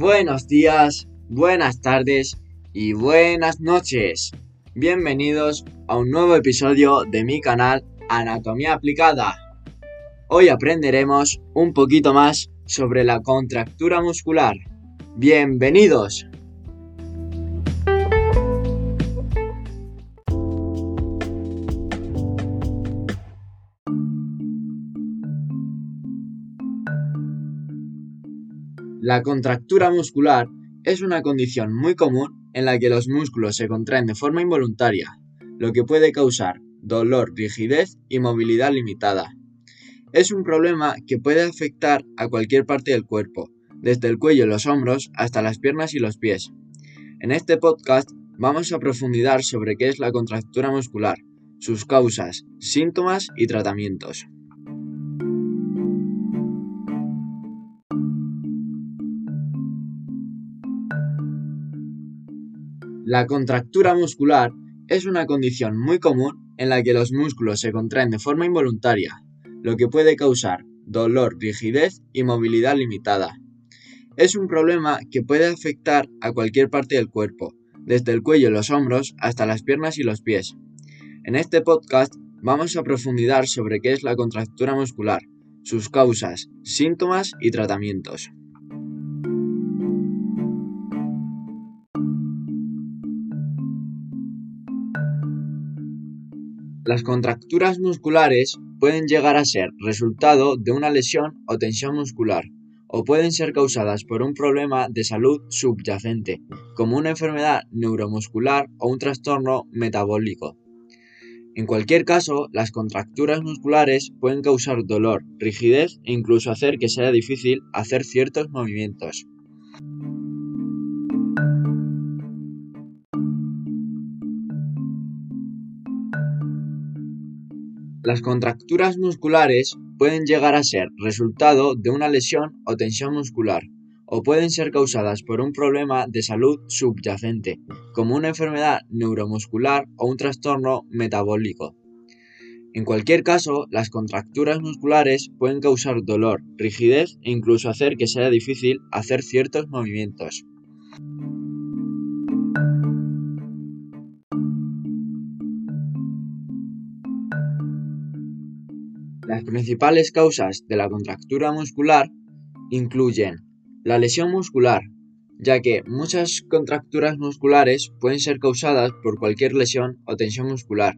Buenos días, buenas tardes y buenas noches. Bienvenidos a un nuevo episodio de mi canal Anatomía Aplicada. Hoy aprenderemos un poquito más sobre la contractura muscular. Bienvenidos. La contractura muscular es una condición muy común en la que los músculos se contraen de forma involuntaria, lo que puede causar dolor, rigidez y movilidad limitada. Es un problema que puede afectar a cualquier parte del cuerpo, desde el cuello y los hombros hasta las piernas y los pies. En este podcast vamos a profundizar sobre qué es la contractura muscular, sus causas, síntomas y tratamientos. La contractura muscular es una condición muy común en la que los músculos se contraen de forma involuntaria, lo que puede causar dolor, rigidez y movilidad limitada. Es un problema que puede afectar a cualquier parte del cuerpo, desde el cuello y los hombros hasta las piernas y los pies. En este podcast vamos a profundizar sobre qué es la contractura muscular, sus causas, síntomas y tratamientos. Las contracturas musculares pueden llegar a ser resultado de una lesión o tensión muscular, o pueden ser causadas por un problema de salud subyacente, como una enfermedad neuromuscular o un trastorno metabólico. En cualquier caso, las contracturas musculares pueden causar dolor, rigidez e incluso hacer que sea difícil hacer ciertos movimientos. Las contracturas musculares pueden llegar a ser resultado de una lesión o tensión muscular, o pueden ser causadas por un problema de salud subyacente, como una enfermedad neuromuscular o un trastorno metabólico. En cualquier caso, las contracturas musculares pueden causar dolor, rigidez e incluso hacer que sea difícil hacer ciertos movimientos. Las principales causas de la contractura muscular incluyen la lesión muscular, ya que muchas contracturas musculares pueden ser causadas por cualquier lesión o tensión muscular.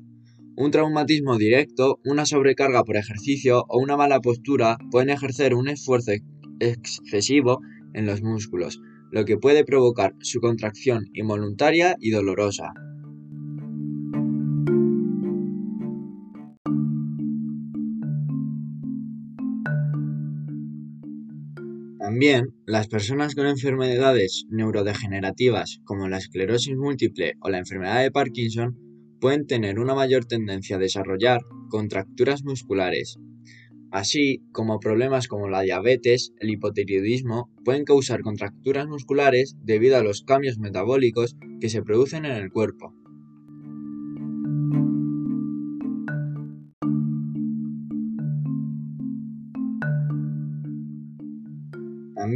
Un traumatismo directo, una sobrecarga por ejercicio o una mala postura pueden ejercer un esfuerzo excesivo en los músculos, lo que puede provocar su contracción involuntaria y dolorosa. También, las personas con enfermedades neurodegenerativas como la esclerosis múltiple o la enfermedad de Parkinson pueden tener una mayor tendencia a desarrollar contracturas musculares, así como problemas como la diabetes, el hipotiroidismo pueden causar contracturas musculares debido a los cambios metabólicos que se producen en el cuerpo.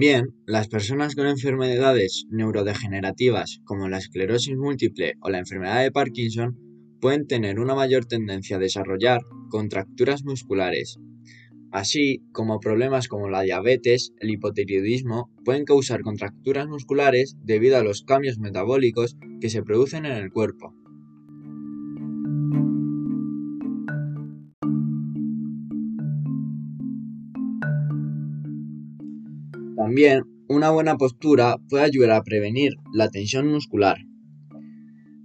También, las personas con enfermedades neurodegenerativas como la esclerosis múltiple o la enfermedad de Parkinson pueden tener una mayor tendencia a desarrollar contracturas musculares, así como problemas como la diabetes, el hipotiroidismo pueden causar contracturas musculares debido a los cambios metabólicos que se producen en el cuerpo. También, una buena postura puede ayudar a prevenir la tensión muscular.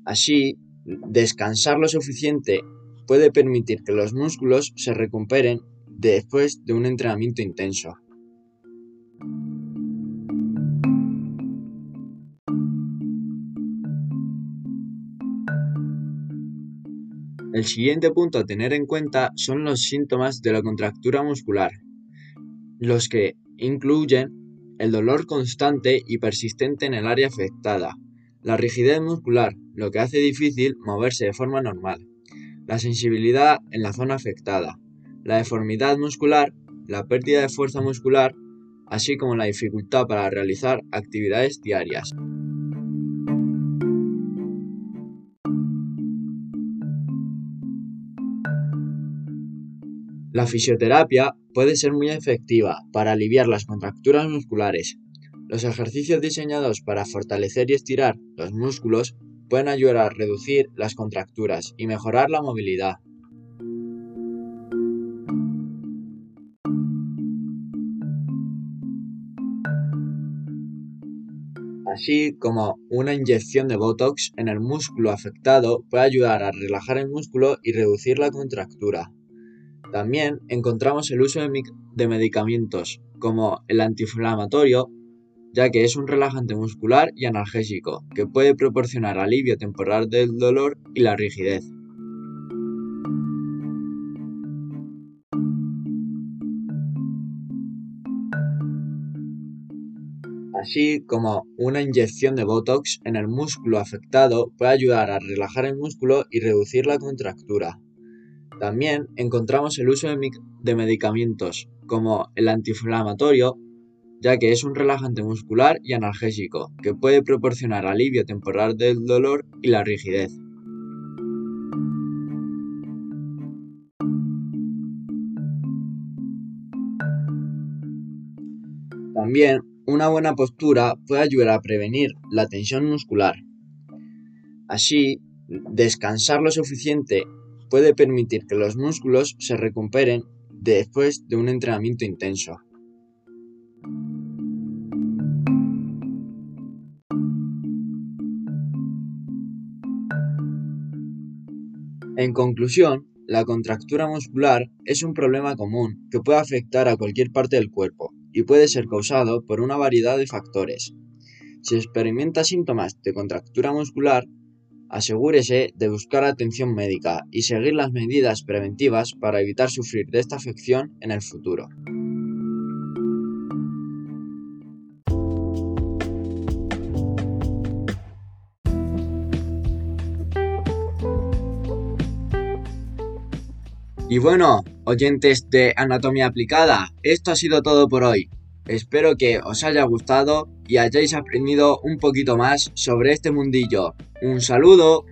Así, descansar lo suficiente puede permitir que los músculos se recuperen después de un entrenamiento intenso. El siguiente punto a tener en cuenta son los síntomas de la contractura muscular, los que incluyen el dolor constante y persistente en el área afectada, la rigidez muscular, lo que hace difícil moverse de forma normal, la sensibilidad en la zona afectada, la deformidad muscular, la pérdida de fuerza muscular, así como la dificultad para realizar actividades diarias. La fisioterapia puede ser muy efectiva para aliviar las contracturas musculares. Los ejercicios diseñados para fortalecer y estirar los músculos pueden ayudar a reducir las contracturas y mejorar la movilidad. Así como una inyección de Botox en el músculo afectado puede ayudar a relajar el músculo y reducir la contractura. También encontramos el uso de, medicamentos como el antiinflamatorio, ya que es un relajante muscular y analgésico que puede proporcionar alivio temporal del dolor y la rigidez. Así como una inyección de Botox en el músculo afectado puede ayudar a relajar el músculo y reducir la contractura. También encontramos el uso de, medicamentos como el antiinflamatorio, ya que es un relajante muscular y analgésico que puede proporcionar alivio temporal del dolor y la rigidez. También una buena postura puede ayudar a prevenir la tensión muscular. Así, descansar lo suficiente puede permitir que los músculos se recuperen después de un entrenamiento intenso. En conclusión, la contractura muscular es un problema común que puede afectar a cualquier parte del cuerpo y puede ser causado por una variedad de factores. Si experimenta síntomas de contractura muscular, Asegúrese de buscar atención médica y seguir las medidas preventivas para evitar sufrir de esta afección en el futuro. Y bueno, oyentes de Anatomía Aplicada, esto ha sido todo por hoy. Espero que os haya gustado y hayáis aprendido un poquito más sobre este mundillo. Un saludo.